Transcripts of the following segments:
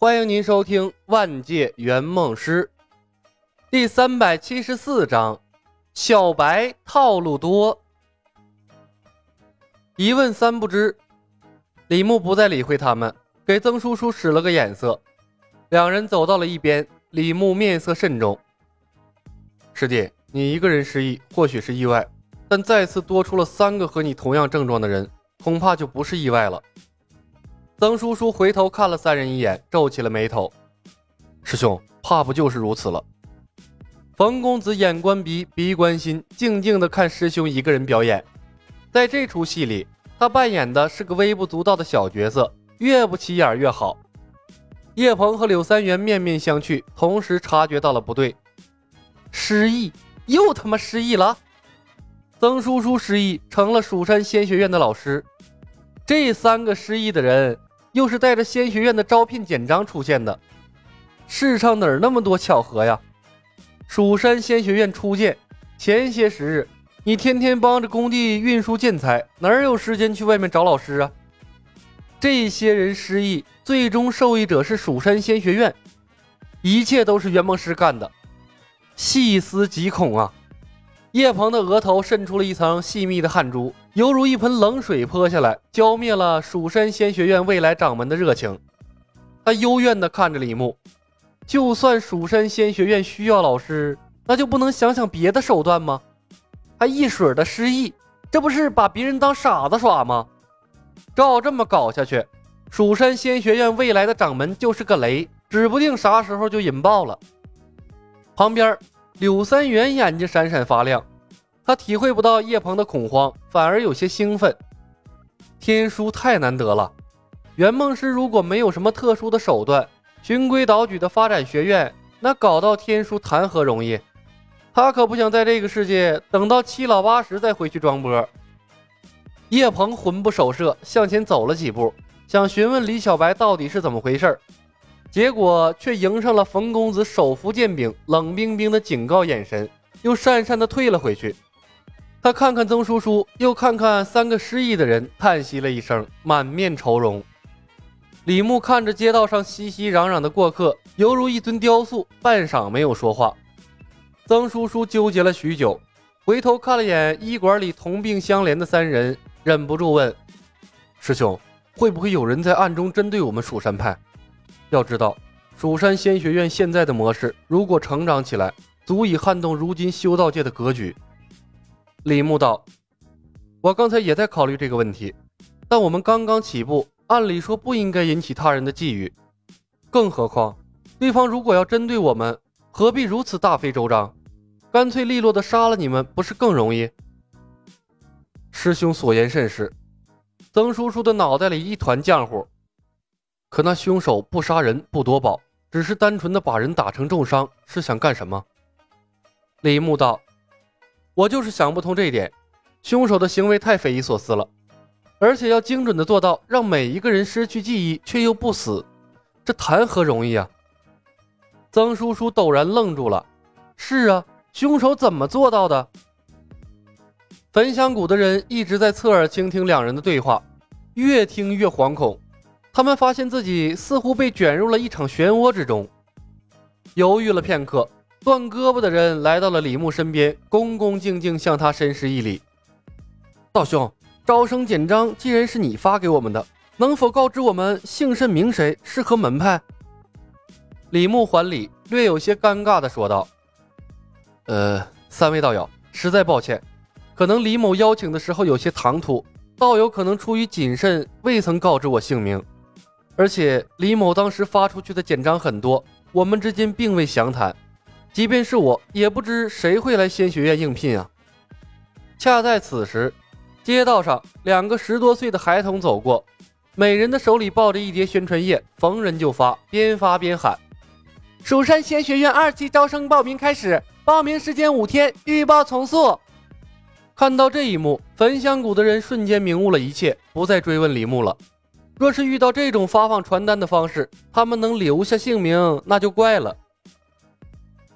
欢迎您收听《万界圆梦师》第三百七十四章：小白套路多。一问三不知，李牧不再理会他们，给曾叔叔使了个眼色。两人走到了一边，李牧面色慎重：“师弟，你一个人失忆或许是意外，但再次多出了三个和你同样症状的人，恐怕就不是意外了。”曾叔叔回头看了三人一眼，皱起了眉头：“师兄，怕不就是如此了？”冯公子眼观鼻，鼻观心，静静的看师兄一个人表演。在这出戏里，他扮演的是个微不足道的小角色，越不起眼越好。叶鹏和柳三元面面相觑，同时察觉到了不对，失忆，又他妈失忆了！曾叔叔失忆，成了蜀山仙学院的老师。这三个失忆的人。又是带着仙学院的招聘简章出现的，世上哪儿那么多巧合呀？蜀山仙学院初建，前些时日，你天天帮着工地运输建材，哪有时间去外面找老师啊？这些人失忆，最终受益者是蜀山仙学院，一切都是圆梦师干的，细思极恐啊！叶鹏的额头渗出了一层细密的汗珠，犹如一盆冷水泼下来，浇灭了蜀山仙学院未来掌门的热情。他幽怨地看着李牧，就算蜀山仙学院需要老师，那就不能想想别的手段吗？还一水的失忆，这不是把别人当傻子耍吗？照这么搞下去，蜀山仙学院未来的掌门就是个雷，指不定啥时候就引爆了。旁边。柳三元眼睛闪闪发亮，他体会不到叶鹏的恐慌，反而有些兴奋。天书太难得了，圆梦师如果没有什么特殊的手段，循规蹈矩的发展学院，那搞到天书谈何容易？他可不想在这个世界等到七老八十再回去装波。叶鹏魂不守舍，向前走了几步，想询问李小白到底是怎么回事结果却迎上了冯公子手扶剑柄、冷冰冰的警告眼神，又讪讪的退了回去。他看看曾叔叔，又看看三个失忆的人，叹息了一声，满面愁容。李牧看着街道上熙熙攘攘的过客，犹如一尊雕塑，半晌没有说话。曾叔叔纠结了许久，回头看了眼医馆里同病相怜的三人，忍不住问：“师兄，会不会有人在暗中针对我们蜀山派？”要知道，蜀山仙学院现在的模式，如果成长起来，足以撼动如今修道界的格局。李牧道：“我刚才也在考虑这个问题，但我们刚刚起步，按理说不应该引起他人的觊觎。更何况，对方如果要针对我们，何必如此大费周章？干脆利落的杀了你们，不是更容易？”师兄所言甚是。曾叔叔的脑袋里一团浆糊。可那凶手不杀人不夺宝，只是单纯的把人打成重伤，是想干什么？李牧道：“我就是想不通这一点。凶手的行为太匪夷所思了，而且要精准的做到让每一个人失去记忆却又不死，这谈何容易啊！”曾叔叔陡然愣住了：“是啊，凶手怎么做到的？”焚香谷的人一直在侧耳倾听两人的对话，越听越惶恐。他们发现自己似乎被卷入了一场漩涡之中，犹豫了片刻，断胳膊的人来到了李牧身边，恭恭敬敬向他深施一礼：“道兄，招生简章既然是你发给我们的，能否告知我们姓甚名谁，是何门派？”李牧还礼，略有些尴尬的说道：“呃，三位道友，实在抱歉，可能李某邀请的时候有些唐突，道友可能出于谨慎，未曾告知我姓名。”而且李某当时发出去的简章很多，我们之间并未详谈。即便是我，也不知谁会来仙学院应聘啊。恰在此时，街道上两个十多岁的孩童走过，每人的手里抱着一叠宣传页，逢人就发，边发边喊：“蜀山仙学院二期招生报名开始，报名时间五天，预报从速。”看到这一幕，焚香谷的人瞬间明悟了一切，不再追问李牧了。若是遇到这种发放传单的方式，他们能留下姓名，那就怪了。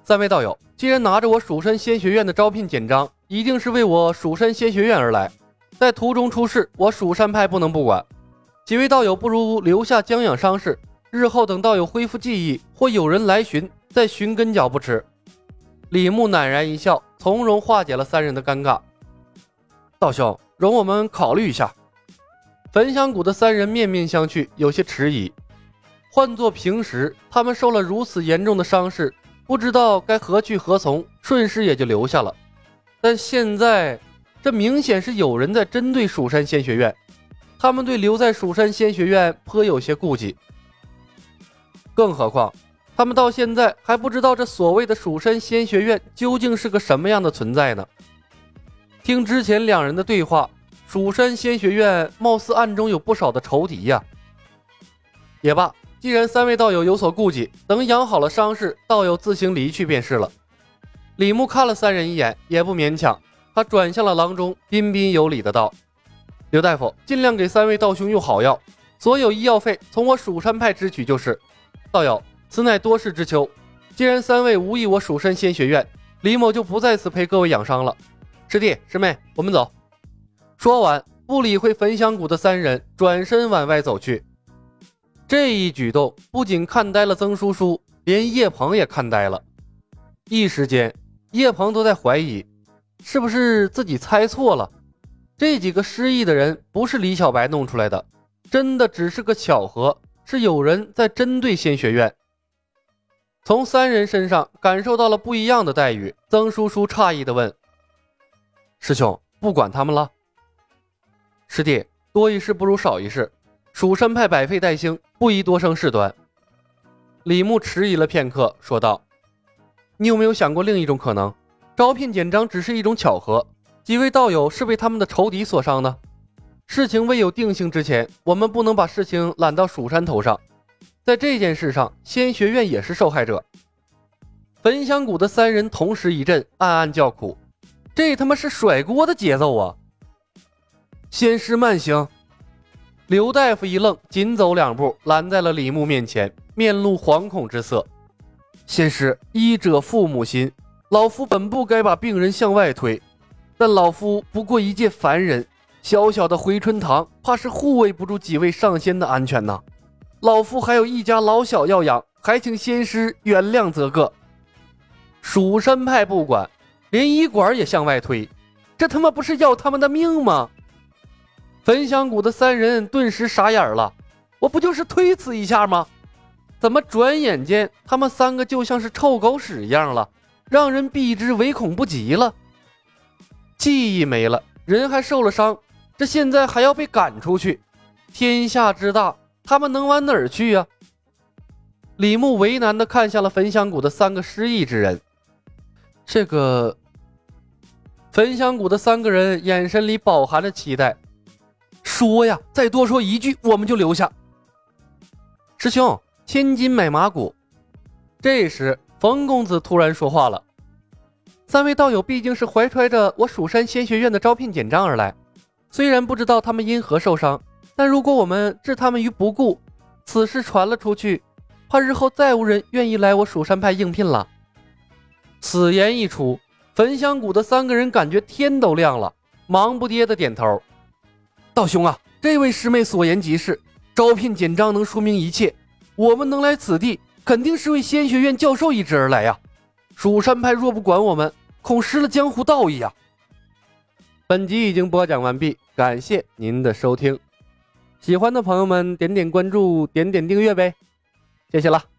三位道友，既然拿着我蜀山仙学院的招聘简章，一定是为我蜀山仙学院而来，在途中出事，我蜀山派不能不管。几位道友不如留下将养伤势，日后等道友恢复记忆或有人来寻，再寻根脚不迟。李牧赧然一笑，从容化解了三人的尴尬。道兄，容我们考虑一下。焚香谷的三人面面相觑，有些迟疑。换做平时，他们受了如此严重的伤势，不知道该何去何从，顺势也就留下了。但现在，这明显是有人在针对蜀山仙学院，他们对留在蜀山仙学院颇有些顾忌。更何况，他们到现在还不知道这所谓的蜀山仙学院究竟是个什么样的存在呢？听之前两人的对话。蜀山仙学院貌似暗中有不少的仇敌呀。也罢，既然三位道友有所顾忌，等养好了伤势，道友自行离去便是了。李牧看了三人一眼，也不勉强，他转向了郎中，彬彬有礼的道：“刘大夫，尽量给三位道兄用好药，所有医药费从我蜀山派支取就是。道友，此乃多事之秋，既然三位无意我蜀山仙学院，李某就不在此陪各位养伤了。师弟师妹，我们走。”说完，不理会焚香谷的三人，转身往外走去。这一举动不仅看呆了曾叔叔，连叶鹏也看呆了。一时间，叶鹏都在怀疑，是不是自己猜错了？这几个失忆的人不是李小白弄出来的，真的只是个巧合，是有人在针对仙学院。从三人身上感受到了不一样的待遇，曾叔叔诧异地问：“师兄，不管他们了？”师弟，多一事不如少一事。蜀山派百废待兴，不宜多生事端。李牧迟疑了片刻，说道：“你有没有想过另一种可能？招聘简章只是一种巧合，几位道友是被他们的仇敌所伤呢？事情未有定性之前，我们不能把事情揽到蜀山头上。在这件事上，仙学院也是受害者。”焚香谷的三人同时一震，暗暗叫苦：“这他妈是甩锅的节奏啊！”仙师慢行，刘大夫一愣，紧走两步，拦在了李牧面前，面露惶恐之色。仙师，医者父母心，老夫本不该把病人向外推，但老夫不过一介凡人，小小的回春堂，怕是护卫不住几位上仙的安全呐。老夫还有一家老小要养，还请仙师原谅则个。蜀山派不管，连医馆也向外推，这他妈不是要他们的命吗？焚香谷的三人顿时傻眼了，我不就是推辞一下吗？怎么转眼间他们三个就像是臭狗屎一样了，让人避之唯恐不及了？记忆没了，人还受了伤，这现在还要被赶出去？天下之大，他们能往哪儿去呀？李牧为难地看向了焚香谷的三个失忆之人，这个焚香谷的三个人眼神里饱含着期待。说呀，再多说一句，我们就留下。师兄，千金买马骨。这时，冯公子突然说话了：“三位道友毕竟是怀揣着我蜀山仙学院的招聘简章而来，虽然不知道他们因何受伤，但如果我们置他们于不顾，此事传了出去，怕日后再无人愿意来我蜀山派应聘了。”此言一出，焚香谷的三个人感觉天都亮了，忙不迭的点头。道兄啊，这位师妹所言极是，招聘简章能说明一切。我们能来此地，肯定是为仙学院教授一职而来呀。蜀山派若不管我们，恐失了江湖道义啊。本集已经播讲完毕，感谢您的收听。喜欢的朋友们点点关注，点点订阅呗，谢谢了。